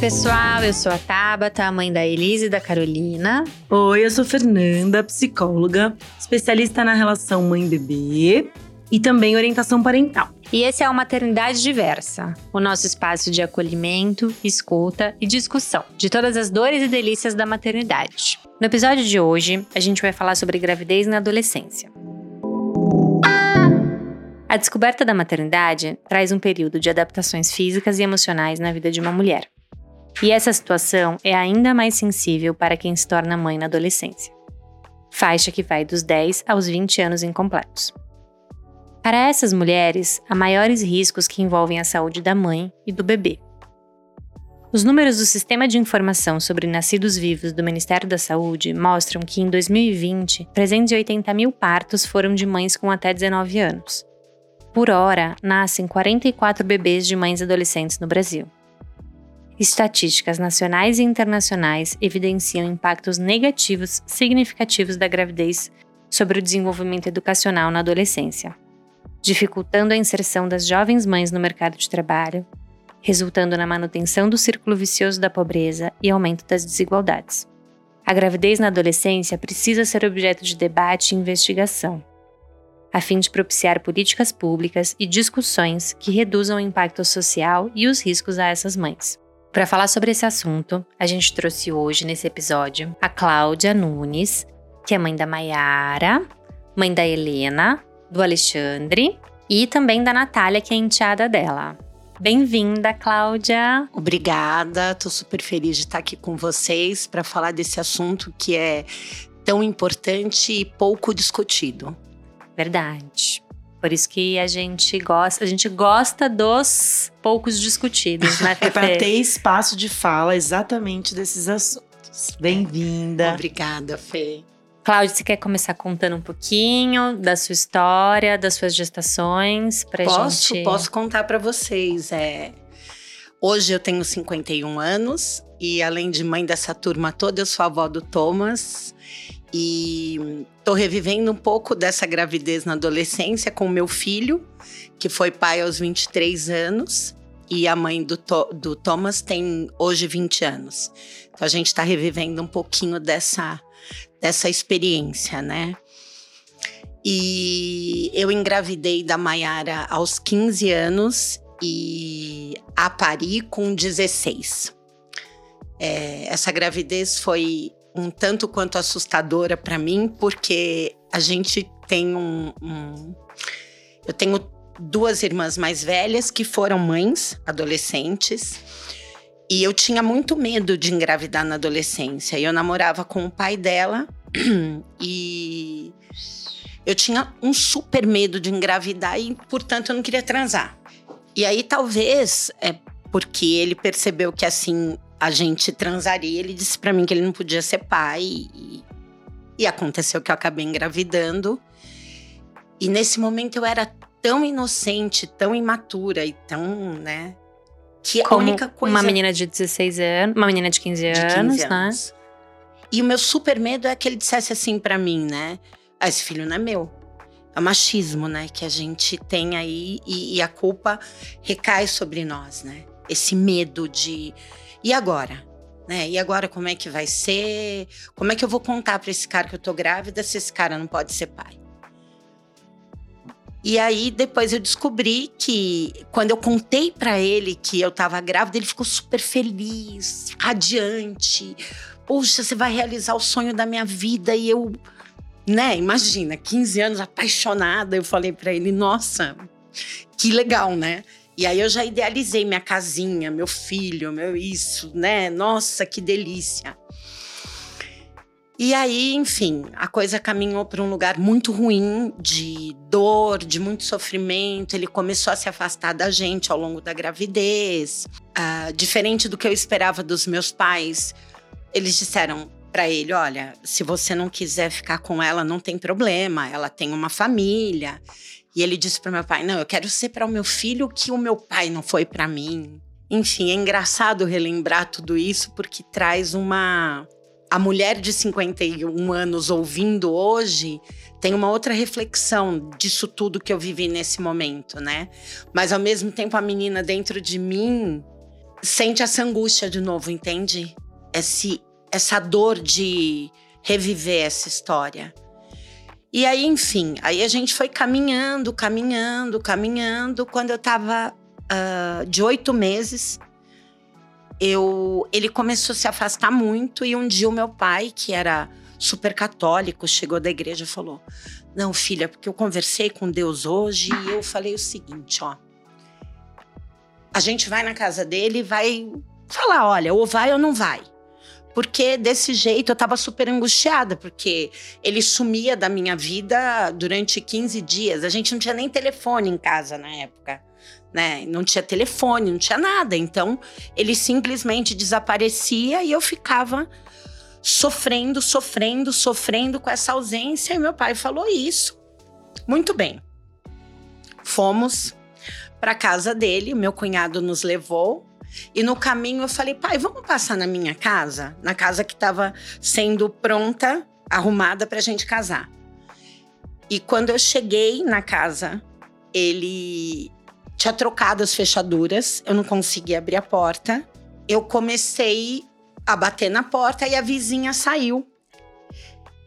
pessoal, eu sou a Tabata, a mãe da Elise e da Carolina. Oi, eu sou Fernanda, psicóloga, especialista na relação mãe-bebê e também orientação parental. E esse é o Maternidade Diversa, o nosso espaço de acolhimento, escuta e discussão de todas as dores e delícias da maternidade. No episódio de hoje, a gente vai falar sobre gravidez na adolescência. A descoberta da maternidade traz um período de adaptações físicas e emocionais na vida de uma mulher. E essa situação é ainda mais sensível para quem se torna mãe na adolescência. Faixa que vai dos 10 aos 20 anos incompletos. Para essas mulheres, há maiores riscos que envolvem a saúde da mãe e do bebê. Os números do Sistema de Informação sobre Nascidos Vivos do Ministério da Saúde mostram que, em 2020, 380 mil partos foram de mães com até 19 anos. Por hora, nascem 44 bebês de mães adolescentes no Brasil. Estatísticas nacionais e internacionais evidenciam impactos negativos significativos da gravidez sobre o desenvolvimento educacional na adolescência, dificultando a inserção das jovens mães no mercado de trabalho, resultando na manutenção do círculo vicioso da pobreza e aumento das desigualdades. A gravidez na adolescência precisa ser objeto de debate e investigação, a fim de propiciar políticas públicas e discussões que reduzam o impacto social e os riscos a essas mães. Para falar sobre esse assunto, a gente trouxe hoje nesse episódio a Cláudia Nunes, que é mãe da Maiara, mãe da Helena, do Alexandre e também da Natália, que é enteada dela. Bem-vinda, Cláudia. Obrigada, tô super feliz de estar aqui com vocês para falar desse assunto que é tão importante e pouco discutido. Verdade. Por isso que a gente gosta, a gente gosta dos poucos discutidos, né, É para ter espaço de fala exatamente desses assuntos. Bem-vinda. Obrigada, Fê. Cláudia, você quer começar contando um pouquinho da sua história, das suas gestações? Pra posso, gente... posso contar para vocês. É... Hoje eu tenho 51 anos e além de mãe dessa turma toda, eu sou avó do Thomas. E tô revivendo um pouco dessa gravidez na adolescência com meu filho, que foi pai aos 23 anos. E a mãe do, do Thomas tem hoje 20 anos. Então a gente está revivendo um pouquinho dessa, dessa experiência, né? E eu engravidei da Maiara aos 15 anos e a pari com 16. É, essa gravidez foi um tanto quanto assustadora para mim, porque a gente tem um, um, Eu tenho duas irmãs mais velhas que foram mães adolescentes. E eu tinha muito medo de engravidar na adolescência. Eu namorava com o pai dela e eu tinha um super medo de engravidar e, portanto, eu não queria transar. E aí, talvez, é porque ele percebeu que assim a gente transaria, ele disse para mim que ele não podia ser pai e, e aconteceu que eu acabei engravidando. E nesse momento eu era tão inocente, tão imatura e tão, né, que Como a única coisa uma menina de 16 anos, uma menina de 15 de 15 anos, anos. né? E o meu super medo é que ele dissesse assim para mim, né? Ah, esse filho não é meu. É o machismo, né? Que a gente tem aí e, e a culpa recai sobre nós, né? Esse medo de. E agora? Né? E agora como é que vai ser? Como é que eu vou contar para esse cara que eu tô grávida se esse cara não pode ser pai? E aí depois eu descobri que quando eu contei para ele que eu tava grávida, ele ficou super feliz, radiante. Poxa, você vai realizar o sonho da minha vida e eu, né, imagina, 15 anos apaixonada, eu falei para ele, nossa, que legal, né? E aí eu já idealizei minha casinha, meu filho, meu isso, né? Nossa, que delícia. E aí, enfim, a coisa caminhou para um lugar muito ruim, de dor, de muito sofrimento. Ele começou a se afastar da gente ao longo da gravidez. Ah, diferente do que eu esperava dos meus pais, eles disseram para ele: olha, se você não quiser ficar com ela, não tem problema, ela tem uma família. E ele disse para meu pai: não, eu quero ser para o meu filho o que o meu pai não foi para mim. Enfim, é engraçado relembrar tudo isso porque traz uma a mulher de 51 anos ouvindo hoje tem uma outra reflexão disso tudo que eu vivi nesse momento, né? Mas ao mesmo tempo a menina dentro de mim sente essa angústia de novo, entende? Esse, essa dor de reviver essa história. E aí, enfim, aí a gente foi caminhando, caminhando, caminhando. Quando eu tava uh, de oito meses, eu, ele começou a se afastar muito. E um dia o meu pai, que era super católico, chegou da igreja e falou: Não, filha, porque eu conversei com Deus hoje e eu falei o seguinte: ó, a gente vai na casa dele e vai falar: olha, ou vai ou não vai. Porque desse jeito eu tava super angustiada, porque ele sumia da minha vida durante 15 dias. A gente não tinha nem telefone em casa na época, né? Não tinha telefone, não tinha nada. Então, ele simplesmente desaparecia e eu ficava sofrendo, sofrendo, sofrendo com essa ausência. E meu pai falou isso. Muito bem. Fomos para casa dele, meu cunhado nos levou e no caminho eu falei, pai, vamos passar na minha casa? Na casa que estava sendo pronta, arrumada para a gente casar. E quando eu cheguei na casa, ele tinha trocado as fechaduras, eu não conseguia abrir a porta. Eu comecei a bater na porta e a vizinha saiu.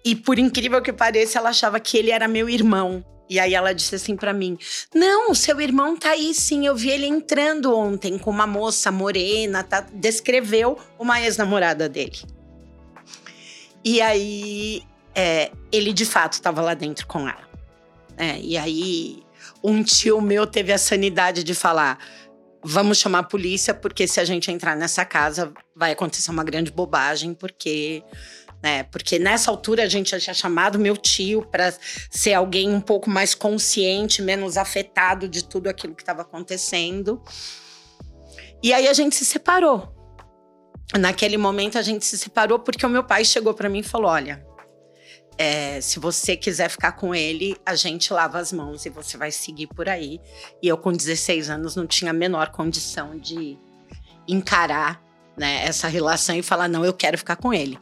E por incrível que pareça, ela achava que ele era meu irmão. E aí ela disse assim para mim: "Não, seu irmão tá aí sim, eu vi ele entrando ontem com uma moça morena, tá? descreveu uma ex-namorada dele". E aí é, ele de fato estava lá dentro com ela. É, e aí um tio meu teve a sanidade de falar: "Vamos chamar a polícia porque se a gente entrar nessa casa vai acontecer uma grande bobagem porque né? Porque nessa altura a gente já tinha chamado meu tio para ser alguém um pouco mais consciente, menos afetado de tudo aquilo que estava acontecendo. E aí a gente se separou. Naquele momento a gente se separou porque o meu pai chegou para mim e falou: Olha, é, se você quiser ficar com ele, a gente lava as mãos e você vai seguir por aí. E eu, com 16 anos, não tinha a menor condição de encarar né, essa relação e falar: não, eu quero ficar com ele.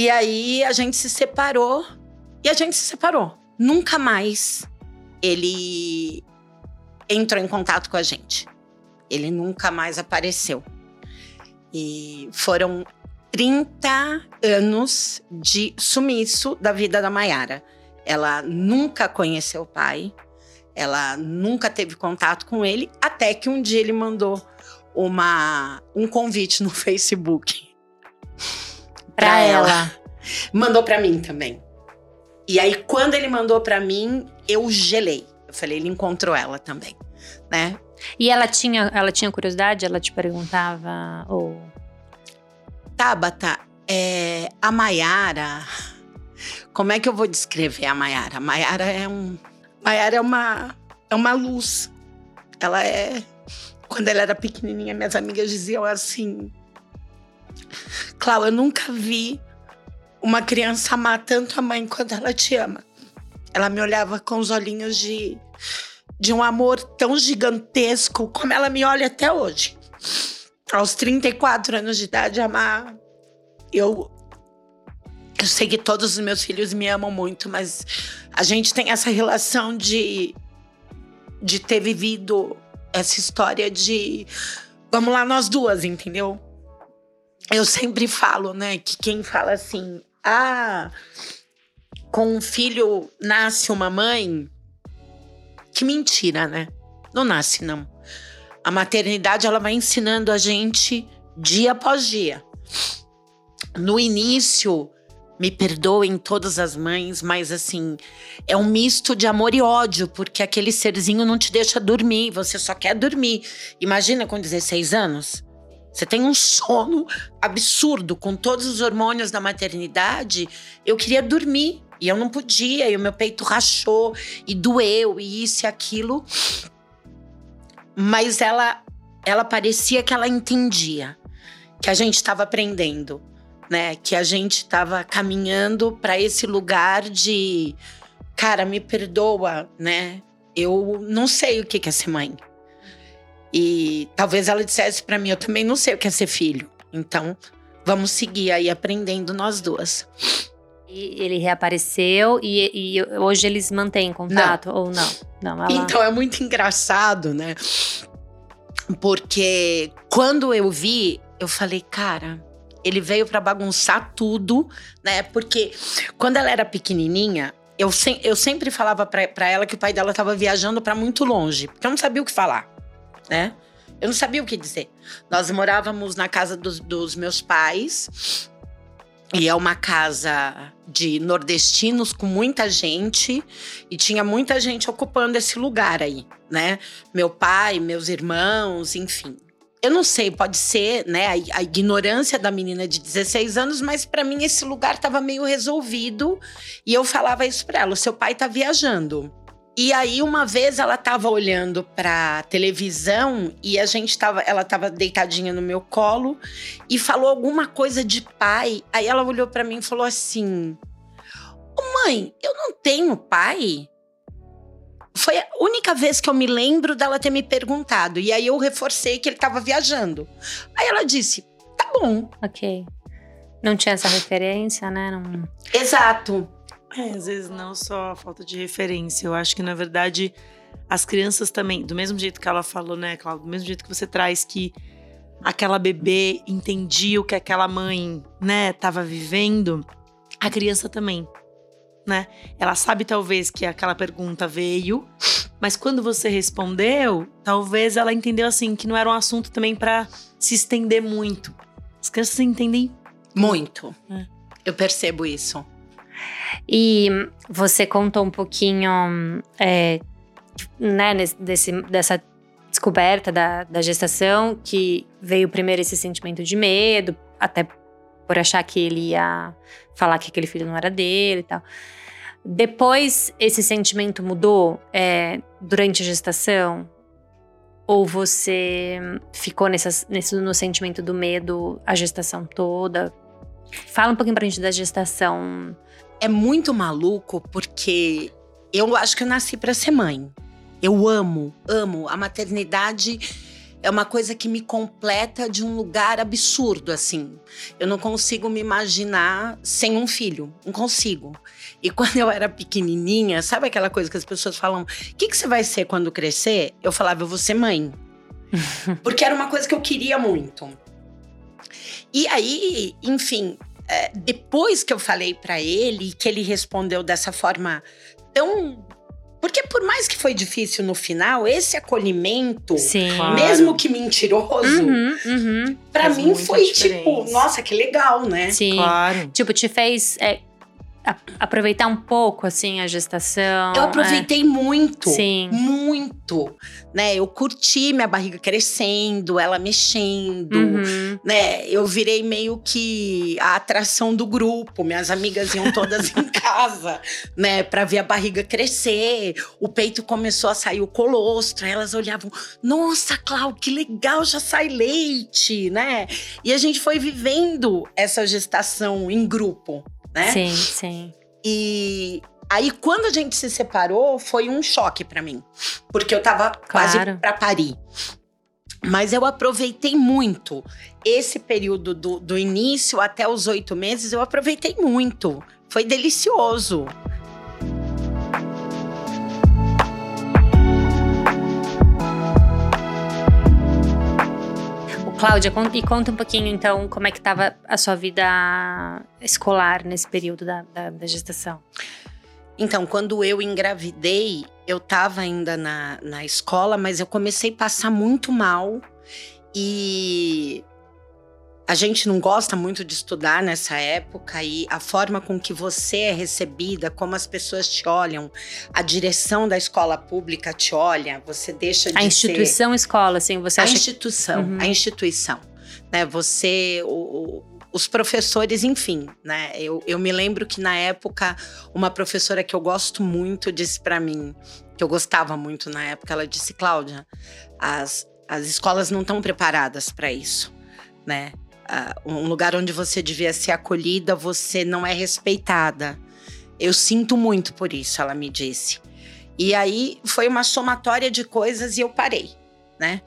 E aí a gente se separou e a gente se separou. Nunca mais ele entrou em contato com a gente. Ele nunca mais apareceu. E foram 30 anos de sumiço da vida da Maiara. Ela nunca conheceu o pai, ela nunca teve contato com ele, até que um dia ele mandou uma, um convite no Facebook Pra, ela. ela. Mandou para mim também. E aí, quando ele mandou para mim, eu gelei. Eu falei, ele encontrou ela também, né? E ela tinha, ela tinha curiosidade? Ela te perguntava ou... Tabata, é, a Maiara... Como é que eu vou descrever a Maiara? A Maiara é um... Maiara é uma, é uma luz. Ela é... Quando ela era pequenininha, minhas amigas diziam assim... Clau, eu nunca vi uma criança amar tanto a mãe quanto ela te ama. Ela me olhava com os olhinhos de, de um amor tão gigantesco como ela me olha até hoje. Aos 34 anos de idade, amar. Eu, eu sei que todos os meus filhos me amam muito, mas a gente tem essa relação de, de ter vivido essa história de. Vamos lá, nós duas, entendeu? Eu sempre falo, né, que quem fala assim, ah, com um filho nasce uma mãe, que mentira, né? Não nasce, não. A maternidade, ela vai ensinando a gente dia após dia. No início, me perdoem todas as mães, mas assim, é um misto de amor e ódio, porque aquele serzinho não te deixa dormir, você só quer dormir. Imagina com 16 anos. Você tem um sono absurdo com todos os hormônios da maternidade. Eu queria dormir e eu não podia, e o meu peito rachou e doeu e isso e aquilo. Mas ela ela parecia que ela entendia que a gente estava aprendendo, né? Que a gente estava caminhando para esse lugar de cara, me perdoa, né? Eu não sei o que é ser mãe. E talvez ela dissesse para mim: Eu também não sei o que é ser filho. Então, vamos seguir aí aprendendo nós duas. E ele reapareceu e, e hoje eles mantêm contato não. ou não? Não, ela... Então é muito engraçado, né? Porque quando eu vi, eu falei, cara, ele veio para bagunçar tudo, né? Porque quando ela era pequenininha, eu, se, eu sempre falava para ela que o pai dela estava viajando para muito longe, porque eu não sabia o que falar, né? Eu não sabia o que dizer. Nós morávamos na casa dos, dos meus pais. E é uma casa de nordestinos com muita gente e tinha muita gente ocupando esse lugar aí, né? Meu pai, meus irmãos, enfim. Eu não sei, pode ser, né, a, a ignorância da menina de 16 anos, mas para mim esse lugar estava meio resolvido e eu falava isso para ela: o seu pai tá viajando. E aí uma vez ela estava olhando para televisão e a gente tava, ela estava deitadinha no meu colo e falou alguma coisa de pai. Aí ela olhou para mim e falou assim: "Mãe, eu não tenho pai?" Foi a única vez que eu me lembro dela ter me perguntado. E aí eu reforcei que ele estava viajando. Aí ela disse: "Tá bom". OK. Não tinha essa referência, né? Não... Exato. É, às vezes não só a falta de referência. Eu acho que, na verdade, as crianças também, do mesmo jeito que ela falou, né, Cláudia? Do mesmo jeito que você traz que aquela bebê entendia o que aquela mãe, né, estava vivendo, a criança também, né? Ela sabe talvez que aquela pergunta veio, mas quando você respondeu, talvez ela entendeu assim que não era um assunto também para se estender muito. As crianças entendem muito. É. Eu percebo isso. E você contou um pouquinho, é, né, desse, dessa descoberta da, da gestação, que veio primeiro esse sentimento de medo, até por achar que ele ia falar que aquele filho não era dele e tal. Depois, esse sentimento mudou é, durante a gestação? Ou você ficou nesse, no sentimento do medo a gestação toda? Fala um pouquinho pra gente da gestação é muito maluco porque eu acho que eu nasci para ser mãe. Eu amo, amo. A maternidade é uma coisa que me completa de um lugar absurdo, assim. Eu não consigo me imaginar sem um filho. Não consigo. E quando eu era pequenininha, sabe aquela coisa que as pessoas falam: o que, que você vai ser quando crescer? Eu falava: eu vou ser mãe. Porque era uma coisa que eu queria muito. E aí, enfim, depois que eu falei para ele, que ele respondeu dessa forma tão porque por mais que foi difícil no final, esse acolhimento, claro. mesmo que mentiroso, uhum, uhum. para mim foi tipo, nossa, que legal, né? Sim. Claro. Tipo, te fez é, aproveitar um pouco, assim, a gestação. Eu aproveitei é. muito. Sim. Muito. Né? Eu curti minha barriga crescendo, ela mexendo, uhum. né? Eu virei meio que a atração do grupo. Minhas amigas iam todas em casa, né? Pra ver a barriga crescer. O peito começou a sair o colostro. Aí elas olhavam, nossa, Clau, que legal, já sai leite, né? E a gente foi vivendo essa gestação em grupo né? Sim, sim. E aí, quando a gente se separou, foi um choque para mim. Porque eu tava claro. quase pra parir. Mas eu aproveitei muito esse período do, do início até os oito meses, eu aproveitei muito. Foi delicioso. Cláudia, e conta um pouquinho então como é que estava a sua vida escolar nesse período da, da, da gestação. Então, quando eu engravidei, eu estava ainda na, na escola, mas eu comecei a passar muito mal e a gente não gosta muito de estudar nessa época e a forma com que você é recebida, como as pessoas te olham, a direção da escola pública te olha, você deixa de A instituição ser... escola, assim, você a acha... instituição, uhum. a instituição, né? Você, o, o, os professores, enfim, né? Eu, eu me lembro que na época uma professora que eu gosto muito disse para mim, que eu gostava muito na época, ela disse, Cláudia, as, as escolas não estão preparadas para isso, né? Um lugar onde você devia ser acolhida, você não é respeitada. Eu sinto muito por isso, ela me disse. E aí foi uma somatória de coisas e eu parei, né?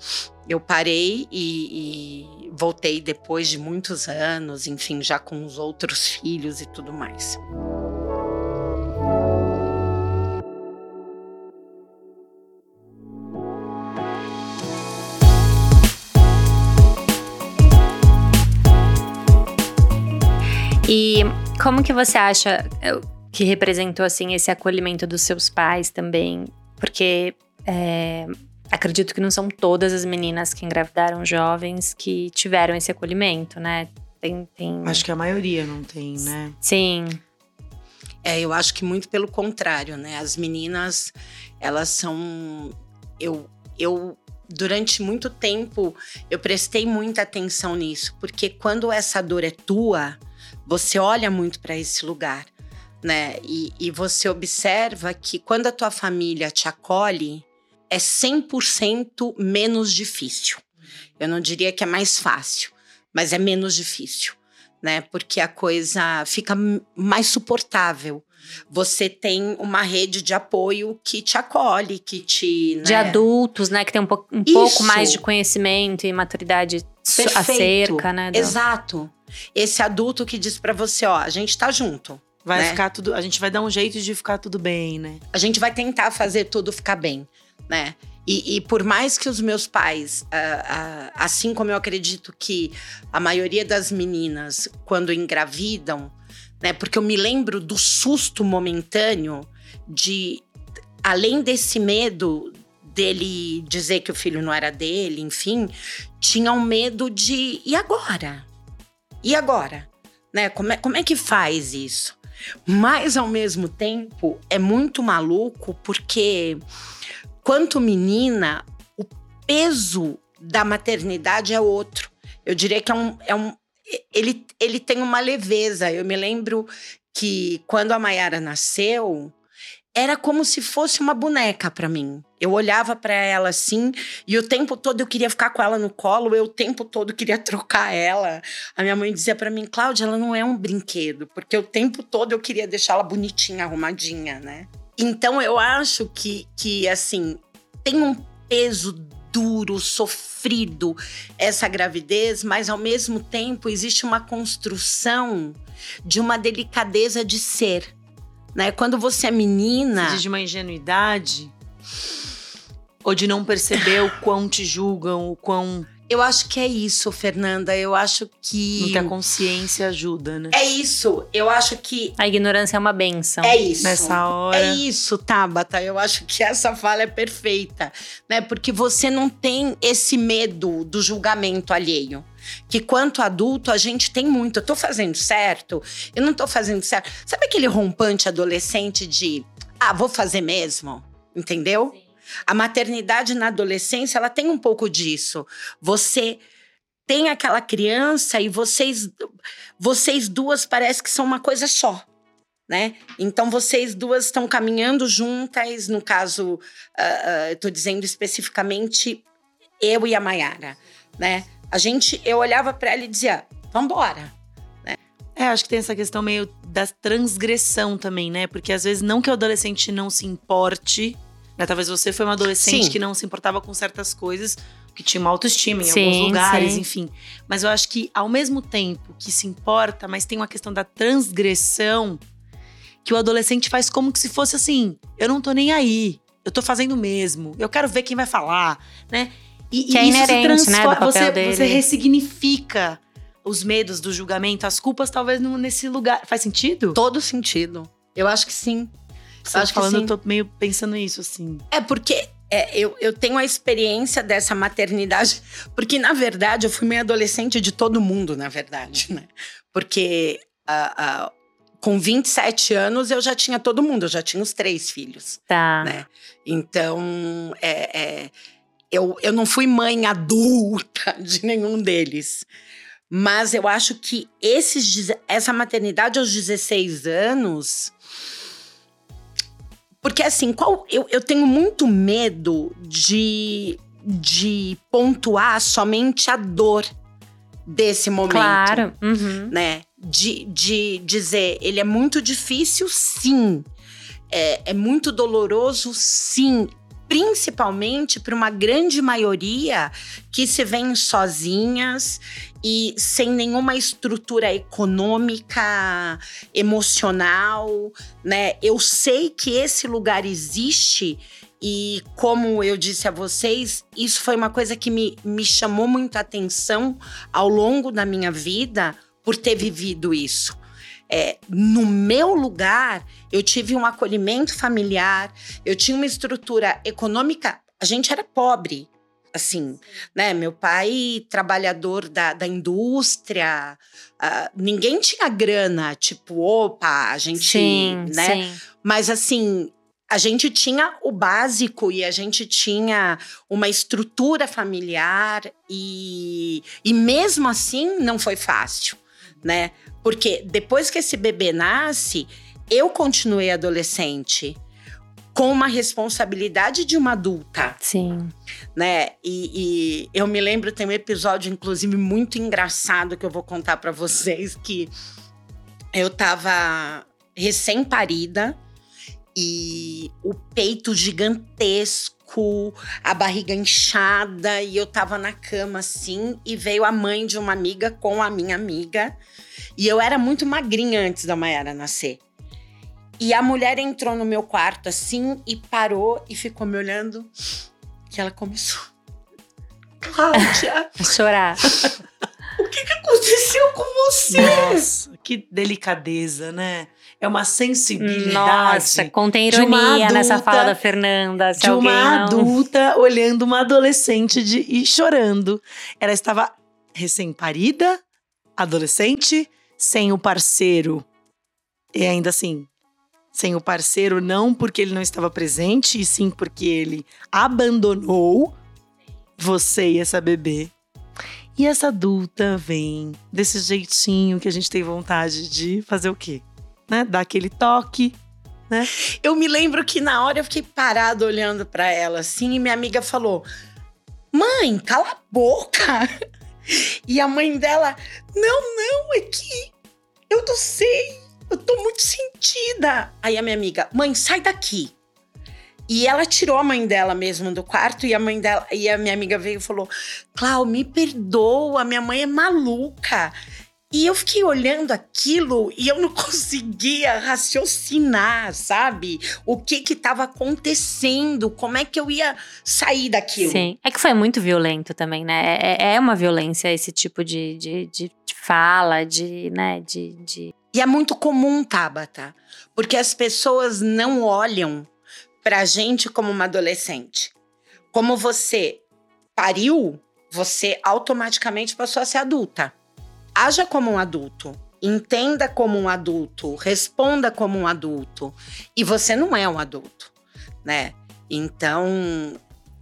Eu parei e, e voltei depois de muitos anos, enfim, já com os outros filhos e tudo mais. E como que você acha é, que representou assim esse acolhimento dos seus pais também? Porque é, acredito que não são todas as meninas que engravidaram jovens que tiveram esse acolhimento, né? Tem, tem... Acho que a maioria não tem, né? Sim. É, eu acho que muito pelo contrário, né? As meninas, elas são. Eu, eu durante muito tempo, eu prestei muita atenção nisso, porque quando essa dor é tua, você olha muito para esse lugar, né? E, e você observa que quando a tua família te acolhe, é 100% menos difícil. Eu não diria que é mais fácil, mas é menos difícil, né? Porque a coisa fica mais suportável. Você tem uma rede de apoio que te acolhe, que te. Né? De adultos, né? Que tem um, po um pouco mais de conhecimento e maturidade Perfeito. acerca, né? Do... Exato. Esse adulto que diz para você: ó, a gente tá junto. Vai né? ficar tudo. A gente vai dar um jeito de ficar tudo bem, né? A gente vai tentar fazer tudo ficar bem, né? E, e, por mais que os meus pais, uh, uh, assim como eu acredito que a maioria das meninas, quando engravidam, né? Porque eu me lembro do susto momentâneo de, além desse medo dele dizer que o filho não era dele, enfim, tinha um medo de e agora? E agora? Né? Como é, como é que faz isso? Mas ao mesmo tempo é muito maluco porque quanto menina, o peso da maternidade é outro. Eu diria que é um, é um ele, ele tem uma leveza. Eu me lembro que quando a Mayara nasceu, era como se fosse uma boneca para mim. Eu olhava para ela assim e o tempo todo eu queria ficar com ela no colo, eu o tempo todo queria trocar ela. A minha mãe dizia para mim, Cláudia, ela não é um brinquedo, porque o tempo todo eu queria deixá-la bonitinha, arrumadinha, né? Então eu acho que que assim, tem um peso duro, sofrido essa gravidez, mas ao mesmo tempo existe uma construção de uma delicadeza de ser. Né? Quando você é menina. Você diz de uma ingenuidade? Ou de não perceber o quão te julgam, o quão eu acho que é isso, Fernanda. Eu acho que. Muita consciência ajuda, né? É isso. Eu acho que. A ignorância é uma benção. É isso. Nessa hora. É isso, Tabata. Eu acho que essa fala é perfeita, né? Porque você não tem esse medo do julgamento alheio. Que quanto adulto a gente tem muito. Eu tô fazendo certo? Eu não tô fazendo certo. Sabe aquele rompante adolescente de. Ah, vou fazer mesmo? Entendeu? Sim. A maternidade na adolescência, ela tem um pouco disso. Você tem aquela criança e vocês vocês duas parece que são uma coisa só. Né? Então vocês duas estão caminhando juntas, no caso, uh, uh, estou dizendo especificamente eu e a Mayara, né? A gente, eu olhava para ela e dizia, vambora, né? É, acho que tem essa questão meio da transgressão também, né? Porque às vezes não que o adolescente não se importe né? Talvez você foi uma adolescente sim. que não se importava com certas coisas, que tinha uma autoestima em sim, alguns lugares, sim. enfim. Mas eu acho que, ao mesmo tempo que se importa, mas tem uma questão da transgressão, que o adolescente faz como que se fosse assim: eu não tô nem aí, eu tô fazendo mesmo, eu quero ver quem vai falar, né? E, que e é isso se transforma, né, você, dele. você ressignifica os medos do julgamento, as culpas, talvez nesse lugar. Faz sentido? Todo sentido. Eu acho que sim. Você acho falando, eu tô meio pensando isso, assim. É porque é, eu, eu tenho a experiência dessa maternidade, porque na verdade eu fui meio adolescente de todo mundo, na verdade, né? Porque uh, uh, com 27 anos eu já tinha todo mundo, eu já tinha os três filhos. Tá. Né? Então, é, é, eu, eu não fui mãe adulta de nenhum deles. Mas eu acho que esses, essa maternidade aos 16 anos porque assim, qual eu, eu tenho muito medo de, de pontuar somente a dor desse momento. Claro. Uhum. Né? De, de dizer, ele é muito difícil, sim. É, é muito doloroso, sim principalmente para uma grande maioria que se vêem sozinhas e sem nenhuma estrutura econômica, emocional, né? Eu sei que esse lugar existe e como eu disse a vocês, isso foi uma coisa que me, me chamou muito a atenção ao longo da minha vida por ter vivido isso. É, no meu lugar, eu tive um acolhimento familiar, eu tinha uma estrutura econômica. A gente era pobre, assim, né? Meu pai, trabalhador da, da indústria, uh, ninguém tinha grana, tipo, opa, a gente, sim, né? Sim. Mas assim, a gente tinha o básico e a gente tinha uma estrutura familiar e, e mesmo assim não foi fácil, né? Porque depois que esse bebê nasce, eu continuei adolescente com uma responsabilidade de uma adulta. Sim. Né? E, e, eu me lembro, tem um episódio, inclusive, muito engraçado que eu vou contar para vocês, que eu tava recém-parida e o peito gigantesco, a barriga inchada, e eu tava na cama assim, e veio a mãe de uma amiga com a minha amiga. E eu era muito magrinha antes da Mayara nascer. E a mulher entrou no meu quarto assim e parou e ficou me olhando. Que ela começou. Cláudia! A chorar. o que, que aconteceu com você? Nossa, que delicadeza, né? É uma sensibilidade. Nossa, contém ironia adulta, nessa fala da Fernanda. de uma não... adulta olhando uma adolescente de, e chorando. Ela estava recém-parida, adolescente, sem o parceiro. E ainda assim, sem o parceiro, não porque ele não estava presente, e sim porque ele abandonou você e essa bebê. E essa adulta vem desse jeitinho que a gente tem vontade de fazer o quê? Né? Dar aquele toque, né? Eu me lembro que na hora eu fiquei parada olhando para ela assim e minha amiga falou: "Mãe, cala a boca". E a mãe dela: "Não, não, é que eu não sei eu tô muito sentida. Aí a minha amiga, mãe, sai daqui. E ela tirou a mãe dela mesmo do quarto e a mãe dela e a minha amiga veio e falou: "Clau, me perdoa, minha mãe é maluca". E eu fiquei olhando aquilo e eu não conseguia raciocinar, sabe? O que que estava acontecendo, como é que eu ia sair daquilo. Sim, é que foi muito violento também, né? É, é, é uma violência esse tipo de, de, de fala, de, né, de, de e é muito comum, Tabata, porque as pessoas não olham pra gente como uma adolescente. Como você pariu, você automaticamente passou a ser adulta. Haja como um adulto, entenda como um adulto, responda como um adulto. E você não é um adulto, né? Então,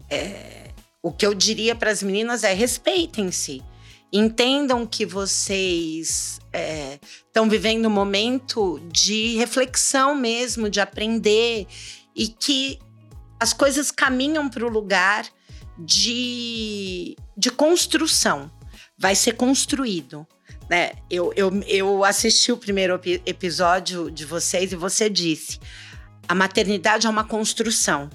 é, o que eu diria para as meninas é respeitem-se. Entendam que vocês estão é, vivendo um momento de reflexão mesmo, de aprender e que as coisas caminham para o lugar de, de construção. Vai ser construído. Né? Eu, eu, eu assisti o primeiro episódio de vocês e você disse: a maternidade é uma construção.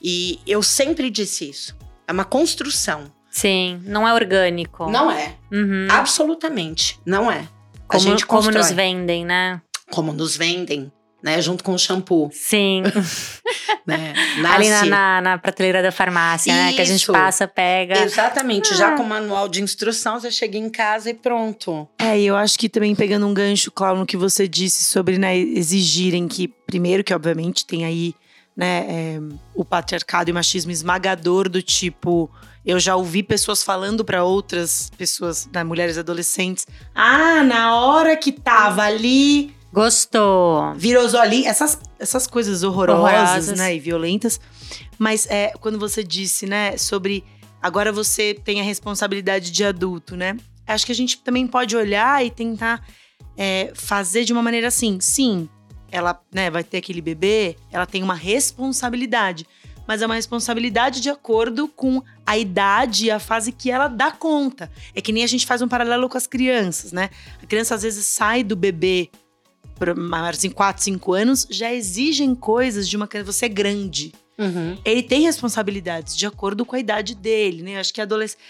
E eu sempre disse isso. É uma construção. Sim, não é orgânico. Não é. Uhum. Absolutamente, não é. A como, gente como nos vendem, né? Como nos vendem, né? Junto com o shampoo. Sim. né? Ali na, na, na, prateleira da farmácia, Isso. né? Que a gente passa, pega. Exatamente. Ah. Já com o manual de instrução, você chega em casa e pronto. É, e eu acho que também pegando um gancho, Cláudio, no que você disse sobre né, exigirem que, primeiro, que obviamente tem aí né, é, o patriarcado e o machismo esmagador do tipo eu já ouvi pessoas falando para outras pessoas, né, mulheres adolescentes, ah, na hora que tava ali, gostou, virou ali, essas essas coisas horrorosas, horrorosas. né, e violentas. Mas é quando você disse, né, sobre agora você tem a responsabilidade de adulto, né? Acho que a gente também pode olhar e tentar é, fazer de uma maneira assim, sim, ela né, vai ter aquele bebê, ela tem uma responsabilidade mas é uma responsabilidade de acordo com a idade e a fase que ela dá conta. É que nem a gente faz um paralelo com as crianças, né? A criança às vezes sai do bebê maiores em 4, 5 anos, já exigem coisas de uma criança. Você é grande. Uhum. Ele tem responsabilidades de acordo com a idade dele, né? Acho que a adolescência.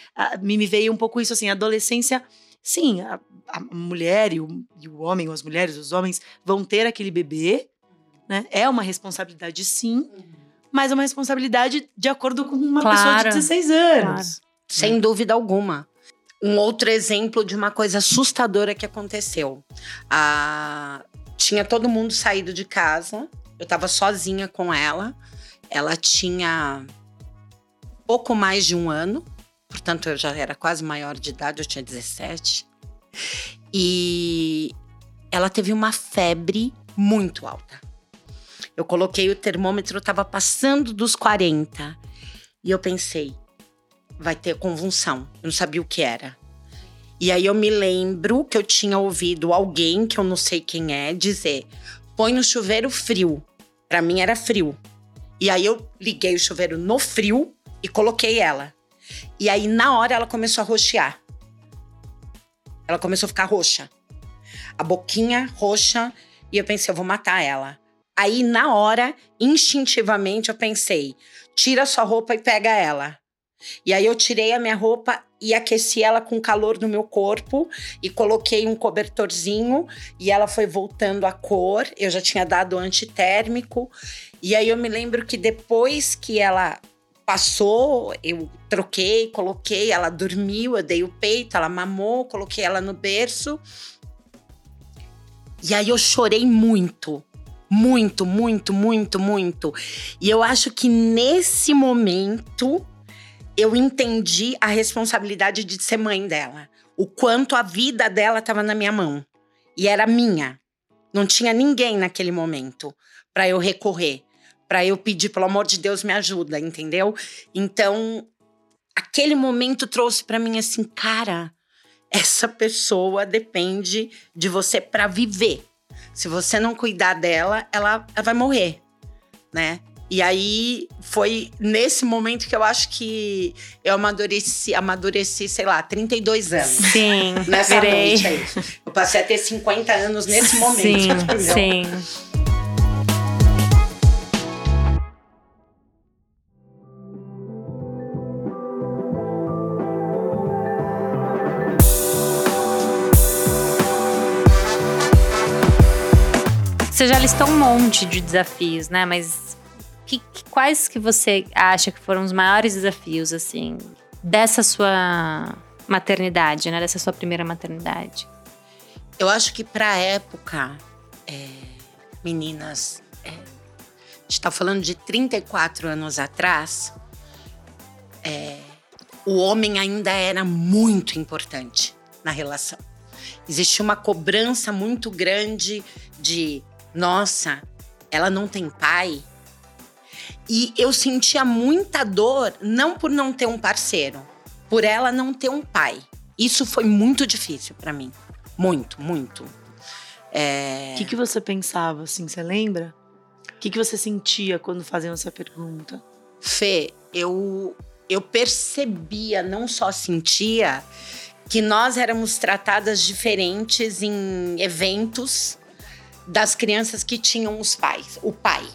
Me veio um pouco isso assim, a adolescência. Sim, a, a mulher e o, e o homem, ou as mulheres, os homens, vão ter aquele bebê, né? É uma responsabilidade, sim. Uhum mas é uma responsabilidade de acordo com uma claro, pessoa de 16 anos. Claro. Sem dúvida alguma. um outro exemplo de uma coisa assustadora que aconteceu. Ah, tinha todo mundo saído de casa, eu estava sozinha com ela. Ela tinha pouco mais de um ano, portanto eu já era quase maior de idade, eu tinha 17. E ela teve uma febre muito alta. Eu coloquei o termômetro, estava passando dos 40. E eu pensei, vai ter convulsão. Eu não sabia o que era. E aí eu me lembro que eu tinha ouvido alguém, que eu não sei quem é, dizer: põe no chuveiro frio. Para mim era frio. E aí eu liguei o chuveiro no frio e coloquei ela. E aí na hora ela começou a roxear. Ela começou a ficar roxa. A boquinha roxa. E eu pensei, eu vou matar ela. Aí na hora, instintivamente, eu pensei: tira sua roupa e pega ela. E aí eu tirei a minha roupa e aqueci ela com o calor do meu corpo e coloquei um cobertorzinho e ela foi voltando a cor. Eu já tinha dado antitérmico. E aí eu me lembro que depois que ela passou, eu troquei, coloquei, ela dormiu, eu dei o peito, ela mamou, coloquei ela no berço. E aí eu chorei muito. Muito, muito, muito, muito. E eu acho que nesse momento eu entendi a responsabilidade de ser mãe dela. O quanto a vida dela estava na minha mão. E era minha. Não tinha ninguém naquele momento para eu recorrer, para eu pedir, pelo amor de Deus, me ajuda, entendeu? Então, aquele momento trouxe para mim assim, cara, essa pessoa depende de você para viver. Se você não cuidar dela, ela, ela vai morrer, né? E aí foi nesse momento que eu acho que eu amadureci, amadureci, sei lá, 32 anos. Sim, nessa virei. noite aí. Eu passei a ter 50 anos nesse momento. Sim, entendeu? sim. Você já listou um monte de desafios, né? Mas que- que- quais que você acha que foram os maiores desafios, assim, dessa sua maternidade, né? Dessa sua primeira maternidade? Eu acho que pra época, é, meninas, é, a gente tá falando de 34 anos atrás, é, o homem ainda era muito importante na relação. Existia uma cobrança muito grande de, nossa, ela não tem pai. E eu sentia muita dor, não por não ter um parceiro, por ela não ter um pai. Isso foi muito difícil pra mim. Muito, muito. É, O que, que você pensava, assim, você lembra? O que, que você sentia quando faziam essa pergunta? Fê, eu, eu percebia, não só sentia, que nós éramos tratadas diferentes em eventos das crianças que tinham os pais, o pai,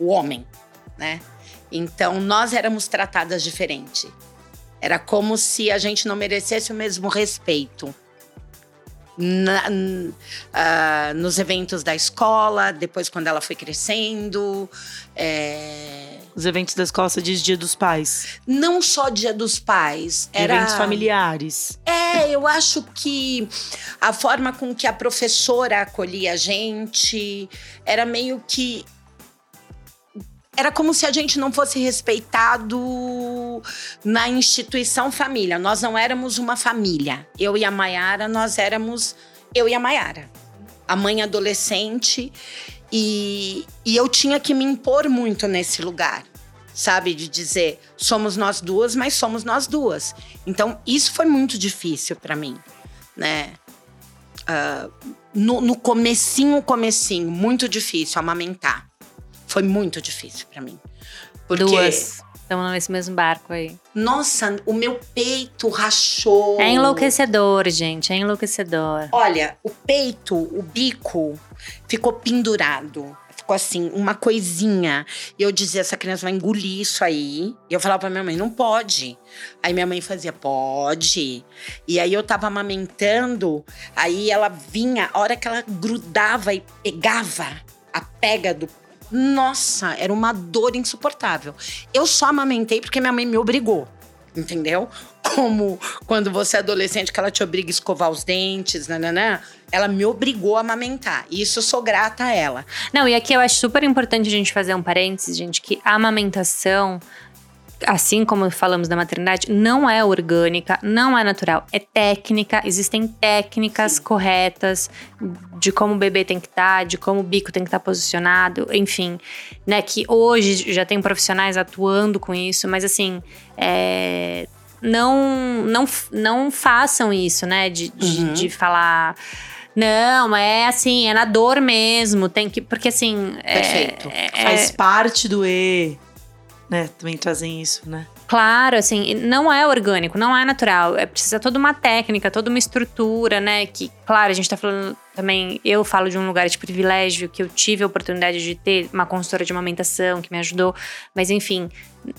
o homem, né? Então nós éramos tratadas diferente. Era como se a gente não merecesse o mesmo respeito. Na- ah, nos eventos da escola, depois quando ela foi crescendo, é, Os eventos da escola, você diz Dia dos Pais. não só Dia dos Pais, era Eventos familiares. É, eu acho que a forma com que a professora acolhia a gente era meio que era como se a gente não fosse respeitado na instituição família. Nós não éramos uma família. Eu e a Maiara, nós éramos eu e a Maiara. A mãe adolescente. E, e eu tinha que me impor muito nesse lugar, sabe? De dizer, somos nós duas, mas somos nós duas. Então, isso foi muito difícil para mim, né? Ah, no, no comecinho, comecinho, muito difícil amamentar. Foi muito difícil para mim. Porque, Duas. Estamos nesse mesmo barco aí. nossa, o meu peito rachou. É enlouquecedor, gente. É enlouquecedor. Olha, o peito, o bico, ficou pendurado. Ficou assim, uma coisinha. E eu dizia, essa criança vai engolir isso aí. E eu falava pra minha mãe, não pode. Aí minha mãe fazia, pode. E aí eu tava amamentando, aí ela vinha, a hora que ela grudava e pegava a pega do. Nossa, era uma dor insuportável. Eu só amamentei porque minha mãe me obrigou. Entendeu? como quando você é adolescente que ela te obriga a escovar os dentes, nananã. Ela me obrigou a amamentar. E isso eu sou grata a ela. Não, e aqui eu acho super importante a gente fazer um parênteses, gente, que a amamentação assim como falamos da maternidade, não é orgânica, não é natural, é técnica. Existem técnicas Sim. corretas de como o bebê tem que estar, tá, de como o bico tem que estar tá posicionado, enfim, né? Que hoje já tem profissionais atuando com isso, mas assim, é, não, não, não façam isso, né? De, uhum. de, de falar. Não, é assim, é na dor mesmo. Tem que. Porque assim. É, Perfeito. É, Faz parte do E né, também trazem isso, né? Claro, assim, não é orgânico, não é natural. É precisa toda uma técnica, toda uma estrutura, né? Que, claro, a gente tá falando também. Eu falo de um lugar de privilégio, que eu tive a oportunidade de ter uma consultora de amamentação que me ajudou. Mas, enfim,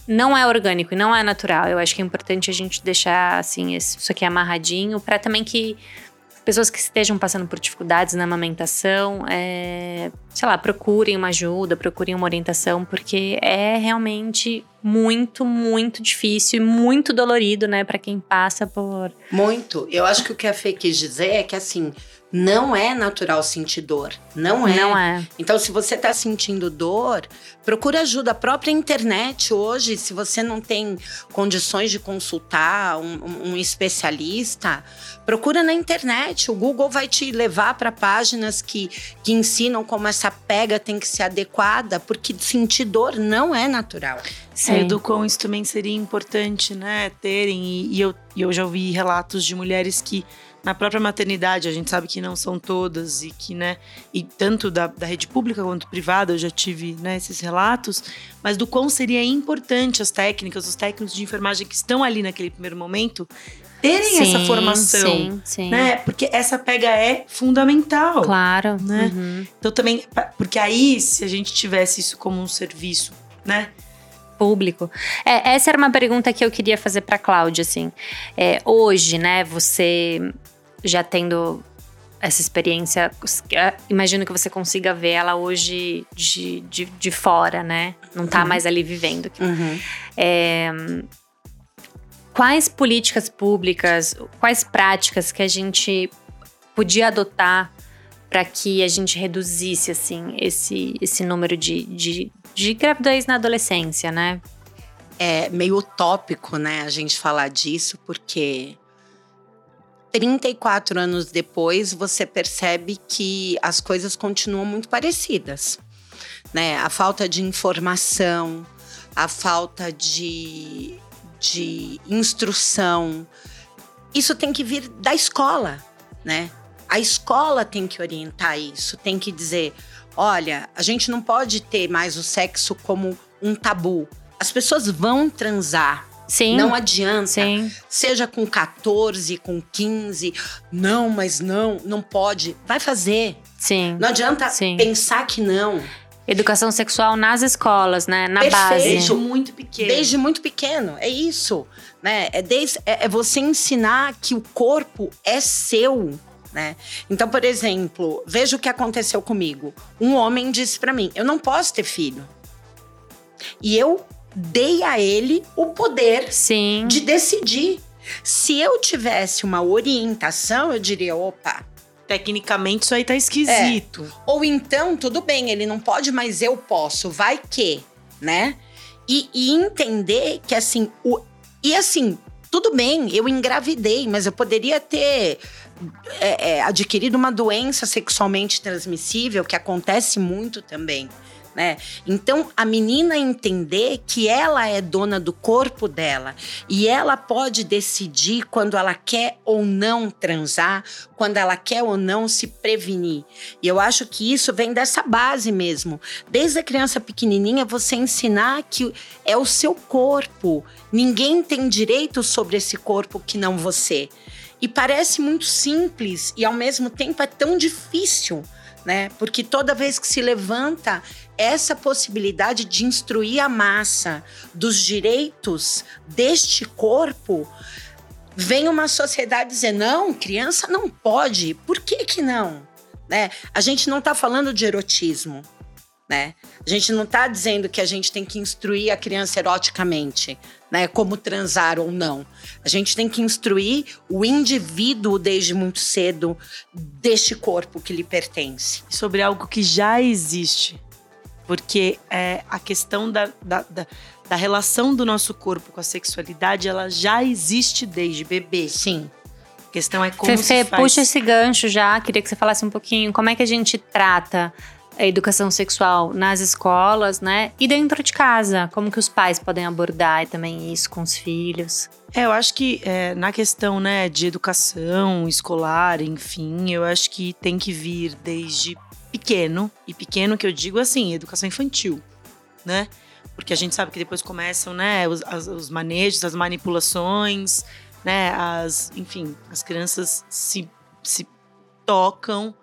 não é orgânico e não é natural. Eu acho que é importante a gente deixar, assim, isso aqui amarradinho, para também que pessoas que estejam passando por dificuldades na amamentação, é, sei lá, procurem uma ajuda, procurem uma orientação, porque é realmente muito, muito difícil e muito dolorido, né, para quem passa por. Muito. Eu acho que o que a Fê quis dizer é que assim não é natural sentir dor. Não é. Não é. Então, se você está sentindo dor, procura ajuda. A própria internet hoje, se você não tem condições de consultar um, um especialista, procura na internet. O Google vai te levar para páginas que, que ensinam como essa pega tem que ser adequada, porque sentir dor não é natural. Sim. do quão isso também seria importante, né? Terem. E, e eu, e eu já ouvi relatos de mulheres que na própria maternidade, a gente sabe que não são todas e que, né, e tanto da, da rede pública quanto privada, eu já tive, né, esses relatos, mas do quão seria importante as técnicas, os técnicos de enfermagem que estão ali naquele primeiro momento, terem sim, essa formação, sim, sim. né? Porque essa pega é fundamental. Claro, né? Uhum. Então também, porque aí se a gente tivesse isso como um serviço, né? público. É, essa era uma pergunta que eu queria fazer para Cláudia, assim. É, hoje, né, você já tendo essa experiência, é, imagino que você consiga ver ela hoje de, de, de fora, né? Não tá uhum. mais ali vivendo. Uhum. É, quais políticas públicas, quais práticas que a gente podia adotar para que a gente reduzisse assim esse, esse número de, de, de gravidez na adolescência, né? É meio utópico, né, a gente falar disso, porque 34 anos depois, você percebe que as coisas continuam muito parecidas. Né? A falta de informação, a falta de, de instrução. Isso tem que vir da escola, né? A escola tem que orientar isso, tem que dizer: olha, a gente não pode ter mais o sexo como um tabu. As pessoas vão transar, Sim. Não adianta. Sim. Seja com 14, com 15. Não, mas não, não pode. Vai fazer. Sim. Não adianta Sim. pensar que não. Educação sexual nas escolas, né? Na Perfeito. base. Desde muito pequeno. Desde muito pequeno. É isso. Né? É, desde, é, é você ensinar que o corpo é seu. Né? Então, por exemplo, veja o que aconteceu comigo. Um homem disse para mim: Eu não posso ter filho. E eu dei a ele o poder Sim. de decidir. Se eu tivesse uma orientação, eu diria: opa, Tecnicamente isso aí tá esquisito. É. Ou então, tudo bem, ele não pode, mas eu posso. Vai que, né? E, e entender que assim, o, e assim, tudo bem, eu engravidei, mas eu poderia ter é, é, adquirido uma doença sexualmente transmissível, que acontece muito também né? Então a menina entender que ela é dona do corpo dela e ela pode decidir quando ela quer ou não transar, quando ela quer ou não se prevenir. E eu acho que isso vem dessa base mesmo. Desde a criança pequenininha você ensinar que é o seu corpo. Ninguém tem direito sobre esse corpo que não você. E parece muito simples e ao mesmo tempo é tão difícil né? Porque toda vez que se levanta essa possibilidade de instruir a massa dos direitos deste corpo, vem uma sociedade dizer: não, criança não pode. Por que que não? Né? A gente não está falando de erotismo. né? A gente não está dizendo que a gente tem que instruir a criança eroticamente, né? Como transar ou não. A gente tem que instruir o indivíduo desde muito cedo deste corpo que lhe pertence. Sobre algo que já existe. Porque é, a questão da, da, da, da relação do nosso corpo com a sexualidade, ela já existe desde bebê. Sim. A questão é como Fefe, se faz. puxa esse gancho já. Queria que você falasse um pouquinho como é que a gente trata a educação sexual nas escolas, né? E dentro de casa, como que os pais podem abordar também isso com os filhos? É, eu acho que é, na questão né, de educação escolar, enfim, eu acho que tem que vir desde pequeno, e pequeno que eu digo assim, educação infantil, né? Porque a gente sabe que depois começam, né, os, as, os manejos, as manipulações, né, as, enfim, as crianças se, se tocam,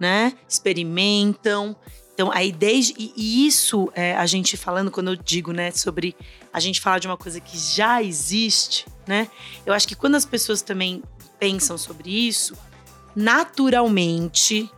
né, experimentam. Então, aí desde. E, isso, é, a gente falando, quando eu digo, né, sobre a gente falar de uma coisa que já existe, né, eu acho que quando as pessoas também pensam sobre isso, naturalmente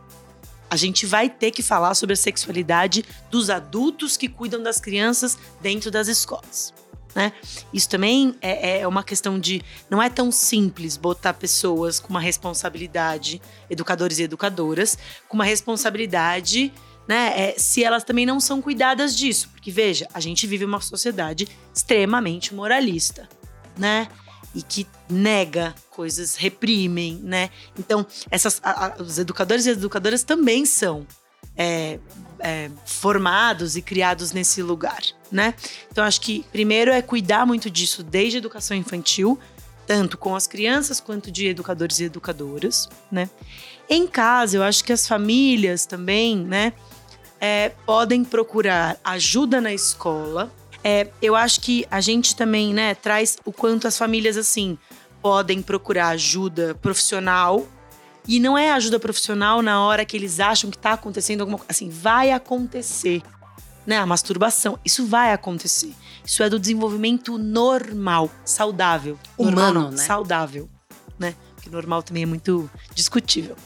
a gente vai ter que falar sobre a sexualidade dos adultos que cuidam das crianças dentro das escolas. Né? Isso também é, é, uma questão de. Não é tão simples botar pessoas com uma responsabilidade, educadores e educadoras, com uma responsabilidade, né? É, se elas também não são cuidadas disso. Porque, veja, a gente vive uma sociedade extremamente moralista, né? E que nega coisas, reprimem, né? Então, essas, a, a, os educadores e educadoras também são é, é, formados e criados nesse lugar, né? Então acho que primeiro é cuidar muito disso desde a educação infantil, tanto com as crianças quanto de educadores e educadoras, né? Em casa, eu acho que as famílias também, né, é, podem procurar ajuda na escola. É, eu acho que a gente também, né, traz o quanto as famílias assim podem procurar ajuda profissional e não é ajuda profissional na hora que eles acham que está acontecendo alguma coisa. Assim, vai acontecer. Né? A masturbação, isso vai acontecer. Isso é do desenvolvimento normal, saudável. Humano, normal, né? Saudável, né? Porque normal também é muito discutível.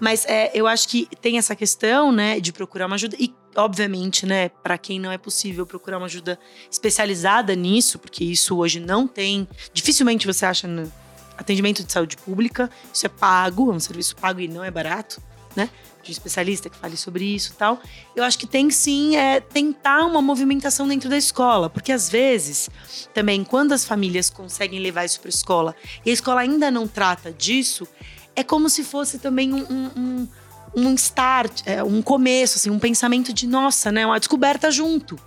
Mas é, eu acho que tem essa questão, né, de procurar uma ajuda. E, obviamente, né, para quem não é possível procurar uma ajuda especializada nisso, porque isso hoje não tem. Dificilmente você acha no, atendimento de saúde pública, isso é pago, é um serviço pago e não é barato, né? De um especialista que fale sobre isso e tal. Eu acho que tem sim é tentar uma movimentação dentro da escola, porque às vezes, também, quando as famílias conseguem levar isso para a escola e a escola ainda não trata disso, é como se fosse também um, um, um, um start, é, um começo, assim, um pensamento de nossa, né? Uma descoberta junto.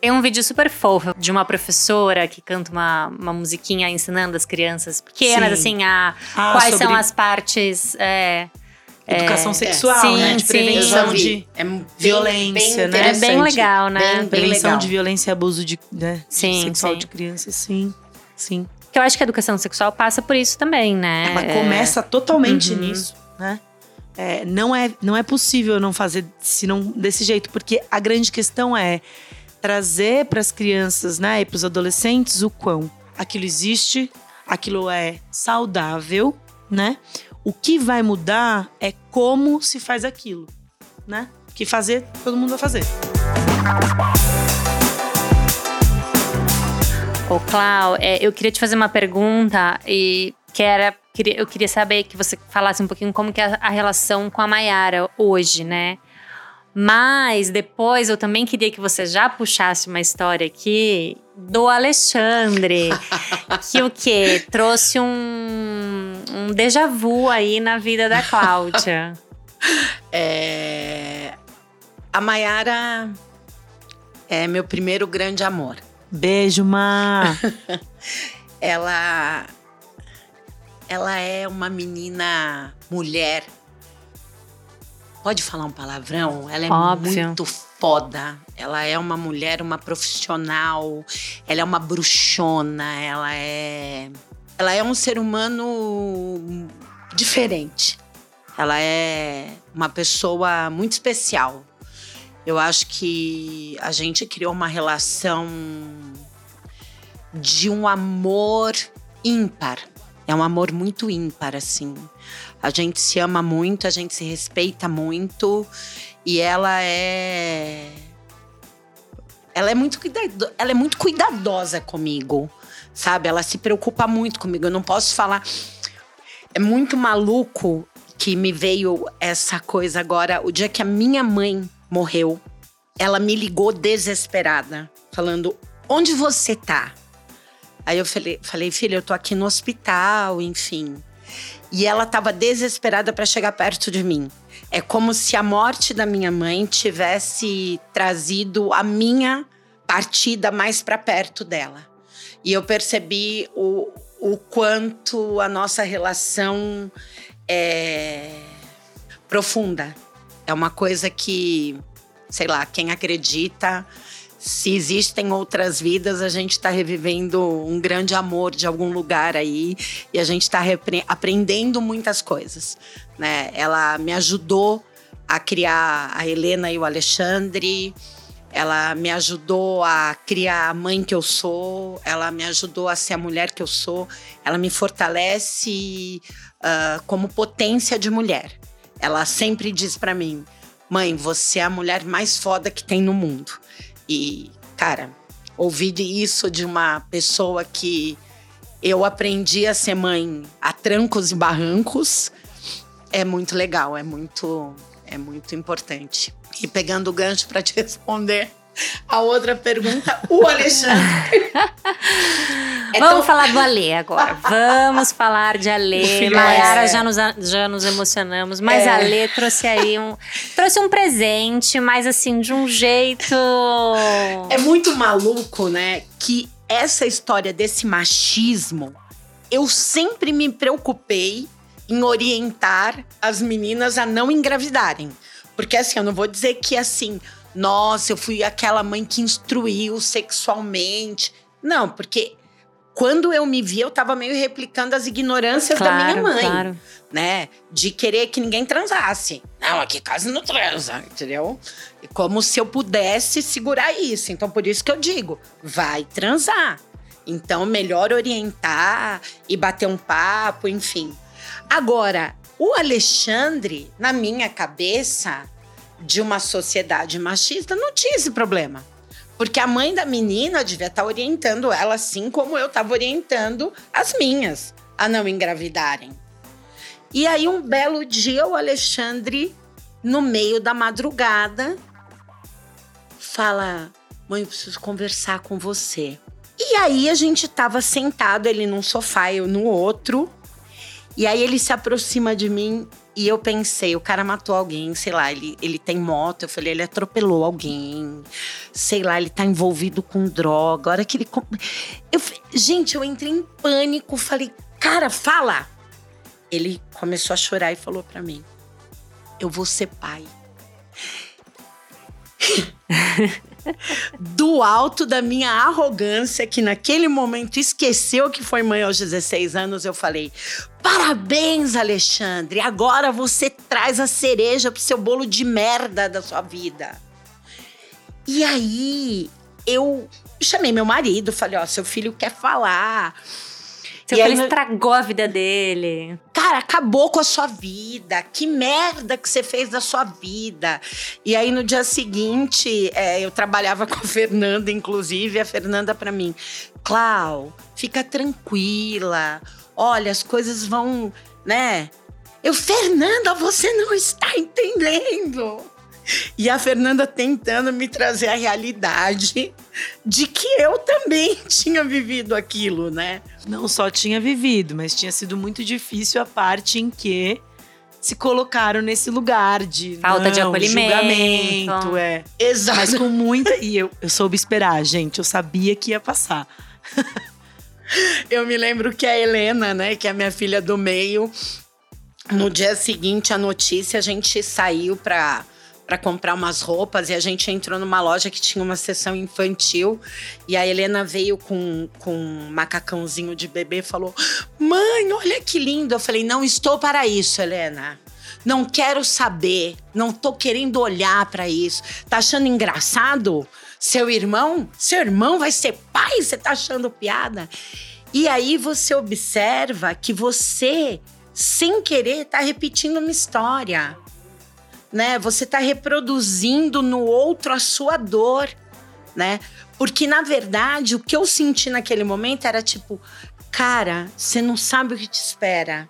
Tem um vídeo super fofo de uma professora que canta uma, uma musiquinha ensinando as crianças pequenas, Sim. assim, a, Ah, quais sobre são as partes. é, Educação sexual, sim, né? De prevenção de é bem- violência, bem né? é bem legal, né? Bem, bem prevenção legal. de violência e abuso de, né, Sim, sexual sim. de crianças, sim. Sim. Que eu acho que a educação sexual passa por isso também, né? Ela É, começa totalmente Uhum. nisso, né? É, não, é, não é possível não fazer se não desse jeito, porque a grande questão é trazer para as crianças, né, e para os adolescentes o quão aquilo existe, aquilo é saudável, né? O que vai mudar é como se faz aquilo, né? Que fazer, todo mundo vai fazer. Ô, Clau, é, eu queria te fazer uma pergunta e que era, queria- eu queria saber que você falasse um pouquinho como que é a, a relação com a Mayara hoje, né? Mas depois eu também queria que você já puxasse uma história aqui do Alexandre, que o quê? Trouxe um, um déjà vu aí na vida da Cláudia. É, A Mayara é meu primeiro grande amor. Beijo, Má. Ela, ela é uma menina mulher. Pode falar um palavrão? Ela é Óbvio. muito foda. Ela é uma mulher, uma profissional. Ela é uma bruxona. Ela é, ela é um ser humano diferente. Ela é uma pessoa muito especial. Eu acho que a gente criou uma relação de um amor ímpar. É um amor muito ímpar, assim. A gente se ama muito, a gente se respeita muito. E ela é ela é muito, cuidado, ela é muito cuidadosa comigo, sabe? Ela se preocupa muito comigo. Eu não posso falar. É muito maluco que me veio essa coisa agora. O dia que a minha mãe morreu, ela me ligou desesperada, falando: Onde você tá? Aí eu falei, falei filha, eu tô aqui no hospital, enfim. E ela estava desesperada para chegar perto de mim. É como se a morte da minha mãe tivesse trazido a minha partida mais para perto dela. E eu percebi o, o quanto a nossa relação é profunda. É uma coisa que, sei lá, quem acredita se existem outras vidas, a gente está revivendo um grande amor de algum lugar aí e a gente está aprendendo muitas coisas. Né? Ela me ajudou a criar a Helena e o Alexandre. Ela me ajudou a criar a mãe que eu sou, ela me ajudou a ser a mulher que eu sou, ela me fortalece uh, como potência de mulher. Ela sempre diz para mim: mãe, você é a mulher mais foda que tem no mundo. E, cara, ouvir isso de uma pessoa que eu aprendi a ser mãe a trancos e barrancos é muito legal, é muito, é muito importante. E pegando o gancho para te responder, a outra pergunta, o Alexandre. é Vamos tão... falar do Alê agora. Vamos falar de Alê. Maiara, é. já, nos, já nos emocionamos. Mas é. Alê trouxe aí um. Trouxe um presente, mas assim, de um jeito. É muito maluco, né? Que essa história desse machismo, eu sempre me preocupei em orientar as meninas a não engravidarem. Porque assim, eu não vou dizer que assim nossa, eu fui aquela mãe que instruiu sexualmente. Não, porque quando eu me vi, eu tava meio replicando as ignorâncias claro, da minha mãe. Claro. Né? De querer que ninguém transasse. Não, aqui casa não transa, entendeu? E como se eu pudesse segurar isso. Então, por isso que eu digo: vai transar. Então, melhor orientar e bater um papo, enfim. Agora, o Alexandre, na minha cabeça, de uma sociedade machista, não tinha esse problema. Porque a mãe da menina devia estar tá orientando ela, assim como eu estava orientando as minhas a não engravidarem. E aí, um belo dia, o Alexandre, no meio da madrugada, fala: Mãe, eu preciso conversar com você. E aí, a gente estava sentado, ele num sofá, eu no outro. E aí, ele se aproxima de mim e eu pensei, o cara matou alguém, sei lá, ele, ele tem moto. Eu falei, ele atropelou alguém. Sei lá, ele tá envolvido com droga. A hora que ele. Eu, gente, eu entrei em pânico. Falei, cara, fala! Ele começou a chorar e falou para mim: Eu vou ser pai. do alto da minha arrogância, que naquele momento esqueceu que foi mãe aos 16 anos, eu falei: Parabéns, Alexandre! Agora você traz a cereja pro seu bolo de merda da sua vida. E aí eu chamei meu marido, falei: Ó, seu filho quer falar. Seu e filho aí, estragou a vida dele. Cara, acabou com a sua vida. Que merda que você fez da sua vida. E aí, no dia seguinte, é, eu trabalhava com a Fernanda, inclusive, a Fernanda para mim. Clau, fica tranquila. Olha, as coisas vão, né? Eu, Fernanda, você não está entendendo. E a Fernanda tentando me trazer a realidade de que eu também tinha vivido aquilo, né? Não só tinha vivido, mas tinha sido muito difícil a parte em que se colocaram nesse lugar de falta não, de acolhimento, julgamento, é. Exato. Mas com muita e eu, eu soube esperar, gente, eu sabia que ia passar. eu me lembro que a Helena, né, que é a minha filha do meio, no dia seguinte a notícia a gente saiu para para comprar umas roupas e a gente entrou numa loja que tinha uma seção infantil e a Helena veio com, com um macacãozinho de bebê e falou: Mãe, olha que lindo. Eu falei: Não estou para isso, Helena. Não quero saber, não tô querendo olhar para isso. Tá achando engraçado? Seu irmão? Seu irmão vai ser pai? Você tá achando piada? E aí você observa que você, sem querer, tá repetindo uma história né? Você está reproduzindo no outro a sua dor. né? Porque na verdade o que eu senti naquele momento era tipo, cara, você não sabe o que te espera.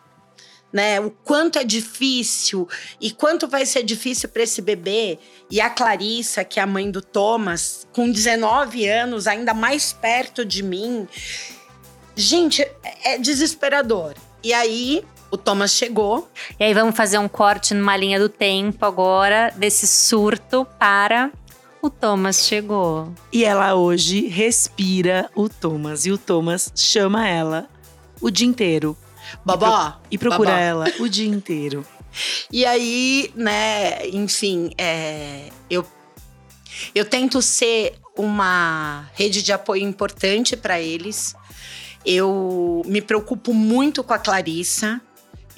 Né, o quanto é difícil e quanto vai ser difícil para esse bebê. E a Clarissa, que é a mãe do Thomas, com 19 anos, ainda mais perto de mim. Gente, é desesperador. E aí, o Thomas chegou. E aí, vamos fazer um corte numa linha do tempo agora, desse surto para o Thomas chegou. E ela hoje respira o Thomas. E o Thomas chama ela o dia inteiro. Babá. E, pro, e procura babá. ela o dia inteiro. E aí, né, enfim, é, eu, eu tento ser uma rede de apoio importante para eles. Eu me preocupo muito com a Clarissa.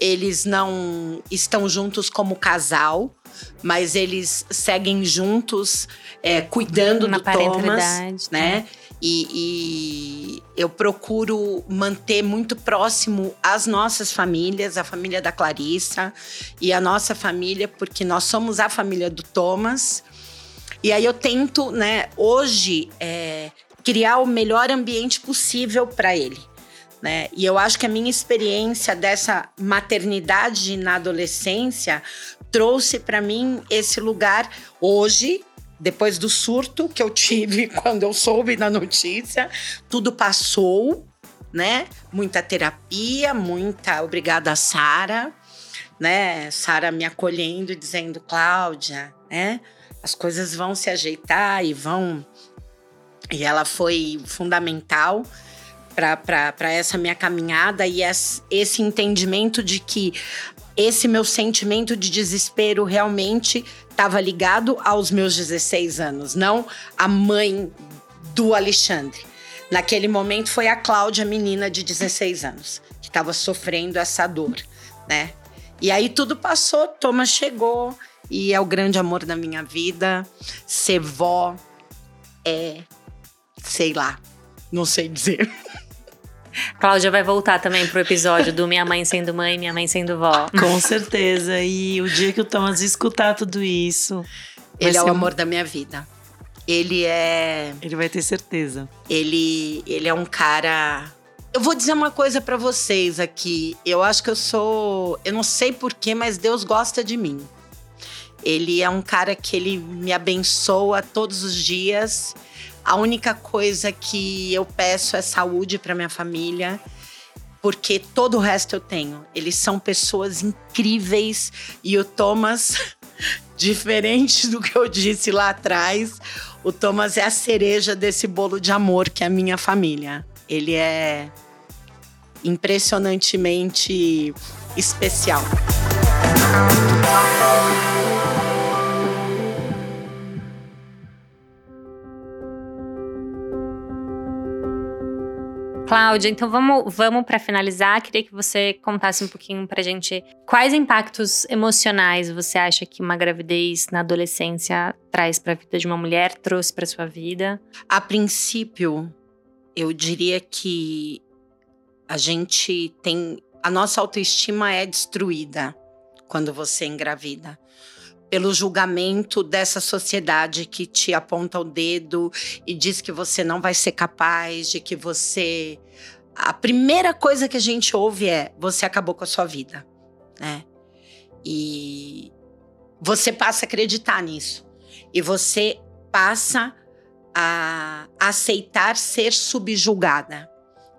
Eles não estão juntos como casal, mas eles seguem juntos, é, cuidando Uma do Thomas, né? E, e, eu procuro manter muito próximo as nossas famílias, a família da Clarissa e a nossa família, porque nós somos a família do Thomas. E aí eu tento, né, hoje, é, criar o melhor ambiente possível para ele. Né? E eu acho que a minha experiência dessa maternidade na adolescência trouxe para mim esse lugar hoje, depois do surto que eu tive quando eu soube da notícia, tudo passou, né? Muita terapia, muita obrigada Sara, né? Sara me acolhendo e dizendo, Cláudia, né? As coisas vão se ajeitar e vão e ela foi fundamental para essa minha caminhada e esse entendimento de que esse meu sentimento de desespero realmente estava ligado aos meus 16 anos, não a mãe do Alexandre. Naquele momento foi a Cláudia, menina de 16 anos, que estava sofrendo essa dor, né? E aí tudo passou, Thomas chegou e é o grande amor da minha vida. Ser vó é, sei lá, não sei dizer. Cláudia vai voltar também pro episódio do Minha Mãe Sendo Mãe, Minha Mãe Sendo Vó. Com certeza. E o dia que o Thomas escutar tudo isso. Ele é o amor da minha vida. Ele é. Ele vai ter certeza. Ele, ele é um cara. Eu vou dizer uma coisa para vocês aqui. Eu acho que eu sou. Eu não sei porquê, mas Deus gosta de mim. Ele é um cara que ele me abençoa todos os dias. A única coisa que eu peço é saúde para minha família, porque todo o resto eu tenho. Eles são pessoas incríveis e o Thomas, diferente do que eu disse lá atrás, o Thomas é a cereja desse bolo de amor que é a minha família. Ele é impressionantemente especial. Cláudia, então vamos, vamos para finalizar. Queria que você contasse um pouquinho pra gente quais impactos emocionais você acha que uma gravidez na adolescência traz para a vida de uma mulher, trouxe para sua vida? A princípio, eu diria que a gente tem a nossa autoestima é destruída quando você engravida pelo julgamento dessa sociedade que te aponta o dedo e diz que você não vai ser capaz, de que você. A primeira coisa que a gente ouve é: você acabou com a sua vida, né? E você passa a acreditar nisso. E você passa a aceitar ser subjugada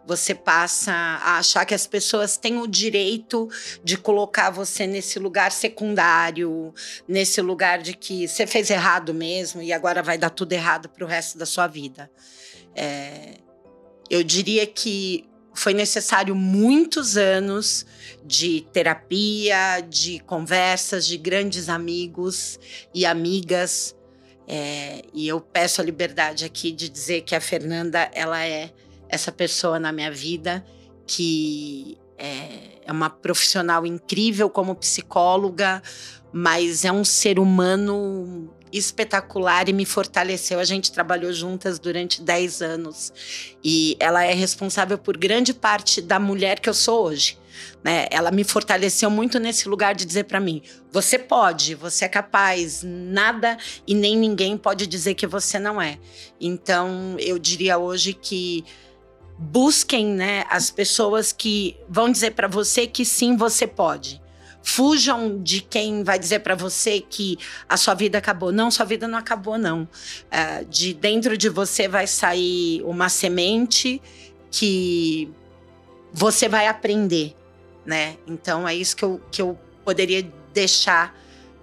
você passa a achar que as pessoas têm o direito de colocar você nesse lugar secundário, nesse lugar de que você fez errado mesmo e agora vai dar tudo errado para o resto da sua vida. É, eu diria que foi necessário muitos anos de terapia, de conversas, de grandes amigos e amigas. É, e eu peço a liberdade aqui de dizer que a Fernanda ela é essa pessoa na minha vida que é, é uma profissional incrível como psicóloga, mas é um ser humano espetacular e me fortaleceu. A gente trabalhou juntas durante 10 anos e ela é responsável por grande parte da mulher que eu sou hoje. Né? Ela me fortaleceu muito nesse lugar de dizer para mim: você pode, você é capaz, nada e nem ninguém pode dizer que você não é. Então, eu diria hoje que busquem né, as pessoas que vão dizer para você que sim, você pode. Fujam de quem vai dizer para você que a sua vida acabou. Não, sua vida não acabou, não. Uh, de dentro de você vai sair uma semente que você vai aprender, né? Então é isso que eu, que eu poderia deixar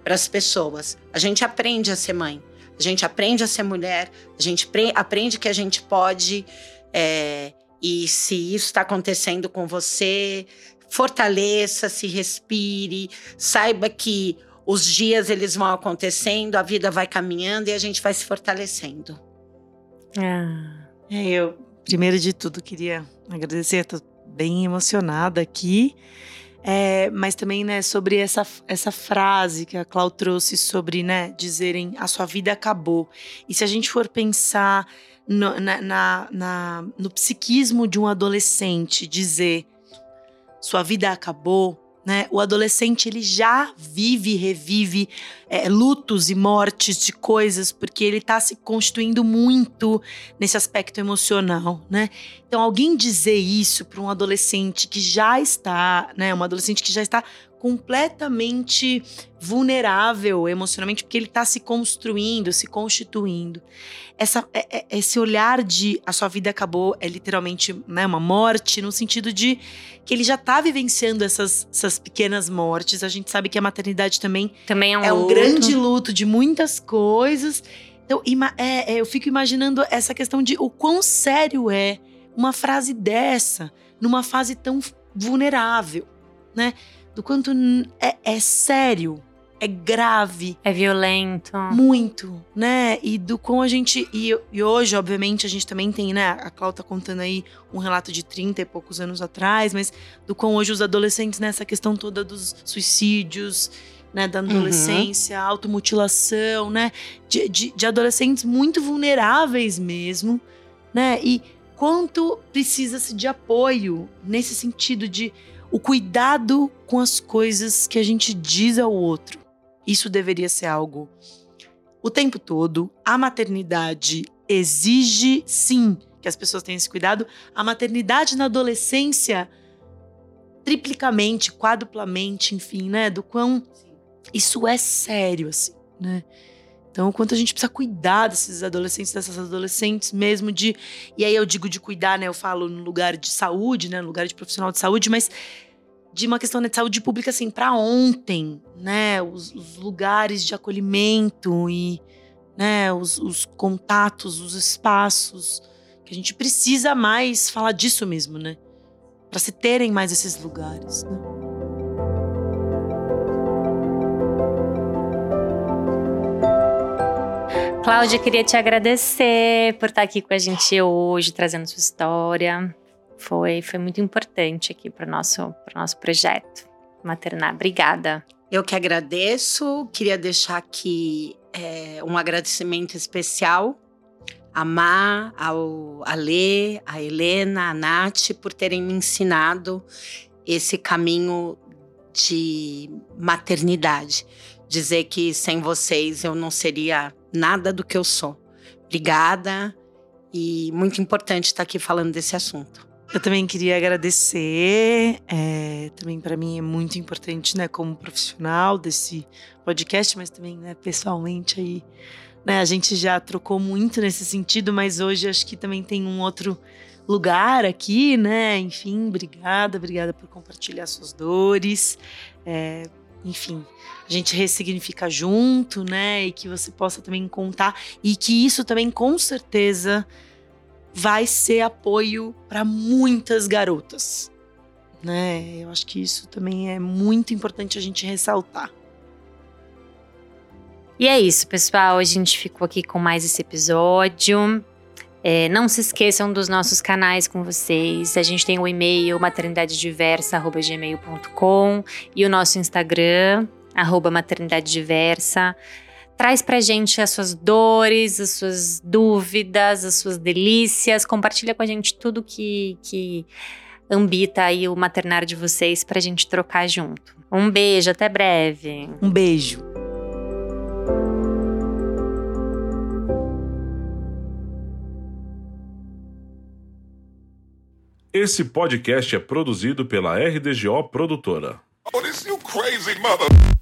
para as pessoas. A gente aprende a ser mãe, a gente aprende a ser mulher, a gente aprende que a gente pode. É, e se isso está acontecendo com você, fortaleça, se respire, saiba que os dias eles vão acontecendo, a vida vai caminhando e a gente vai se fortalecendo. Ah. É, eu, primeiro de tudo, queria agradecer, tô bem emocionada aqui. É, mas também, né, sobre essa, essa frase que a Clau trouxe sobre, né, dizerem a sua vida acabou. E se a gente for pensar no, na, na, na, no psiquismo de um adolescente, dizer sua vida acabou, né? O adolescente ele já vive, revive é, lutos e mortes de coisas porque ele está se constituindo muito nesse aspecto emocional, né? Então alguém dizer isso para um adolescente que já está, né? Um adolescente que já está completamente vulnerável emocionalmente, porque ele está se construindo, se constituindo. Essa, é, é, esse olhar de a sua vida acabou é literalmente né, uma morte, no sentido de que ele já está vivenciando essas, essas pequenas mortes. A gente sabe que a maternidade também, também é um, é um grande luto de muitas coisas. Então, é, é, eu fico imaginando essa questão de o quão sério é uma frase dessa numa fase tão vulnerável, né? Do quanto é, é sério, é grave. É violento. Muito, né? E do quão a gente. E, e, hoje, obviamente, a gente também tem, né? A Cláudia tá contando aí um relato de 30 e poucos anos atrás, mas do quão hoje os adolescentes, nessa questão toda dos suicídios, né? Da adolescência, uhum. automutilação, né? De, de, de adolescentes muito vulneráveis mesmo, né? E quanto precisa-se de apoio nesse sentido de o cuidado com as coisas que a gente diz ao outro. Isso deveria ser algo o tempo todo. A maternidade exige, sim, que as pessoas tenham esse cuidado. A maternidade na adolescência, triplicamente, quadruplamente, enfim, né? Do quão isso é sério, assim, né? Então, o quanto a gente precisa cuidar desses adolescentes, dessas adolescentes mesmo de. E aí eu digo de cuidar, né? Eu falo no lugar de saúde, né? No lugar de profissional de saúde, mas de uma questão né, de saúde pública, assim, para ontem, né? Os, os, lugares de acolhimento e né, os, os contatos, os espaços. Que a gente precisa mais falar disso mesmo, né? Para se terem mais esses lugares, né? Cláudia, queria te agradecer por estar aqui com a gente hoje, trazendo sua história. Foi, foi muito importante aqui para o nosso, nosso projeto maternar. Obrigada. Eu que agradeço. Queria deixar aqui é, um agradecimento especial a Má, ao Alê, a Helena, a Nath, por terem me ensinado esse caminho de maternidade. Dizer que sem vocês eu não seria nada do que eu sou. Obrigada e muito importante estar aqui falando desse assunto. Eu também queria agradecer. É, também para mim é muito importante, né, como profissional desse podcast, mas também, né, pessoalmente aí, né, a gente já trocou muito nesse sentido, mas hoje acho que também tem um outro lugar aqui, né? Enfim, obrigada, obrigada por compartilhar suas dores. É, enfim, a gente ressignifica junto, né? E que você possa também contar e que isso também com certeza vai ser apoio para muitas garotas, né? Eu acho que isso também é muito importante a gente ressaltar. E é isso, pessoal. A gente ficou aqui com mais esse episódio. É, não se esqueçam dos nossos canais com vocês. A gente tem o e-mail maternidadediversa.gmail.com e o nosso Instagram, arroba maternidadediversa. Traz pra gente as suas dores, as suas dúvidas, as suas delícias. Compartilha com a gente tudo que, que ambita aí o maternário de vocês pra gente trocar junto. Um beijo, até breve. Um beijo. Esse podcast é produzido pela RDGO Produtora. Oh, this you crazy mother.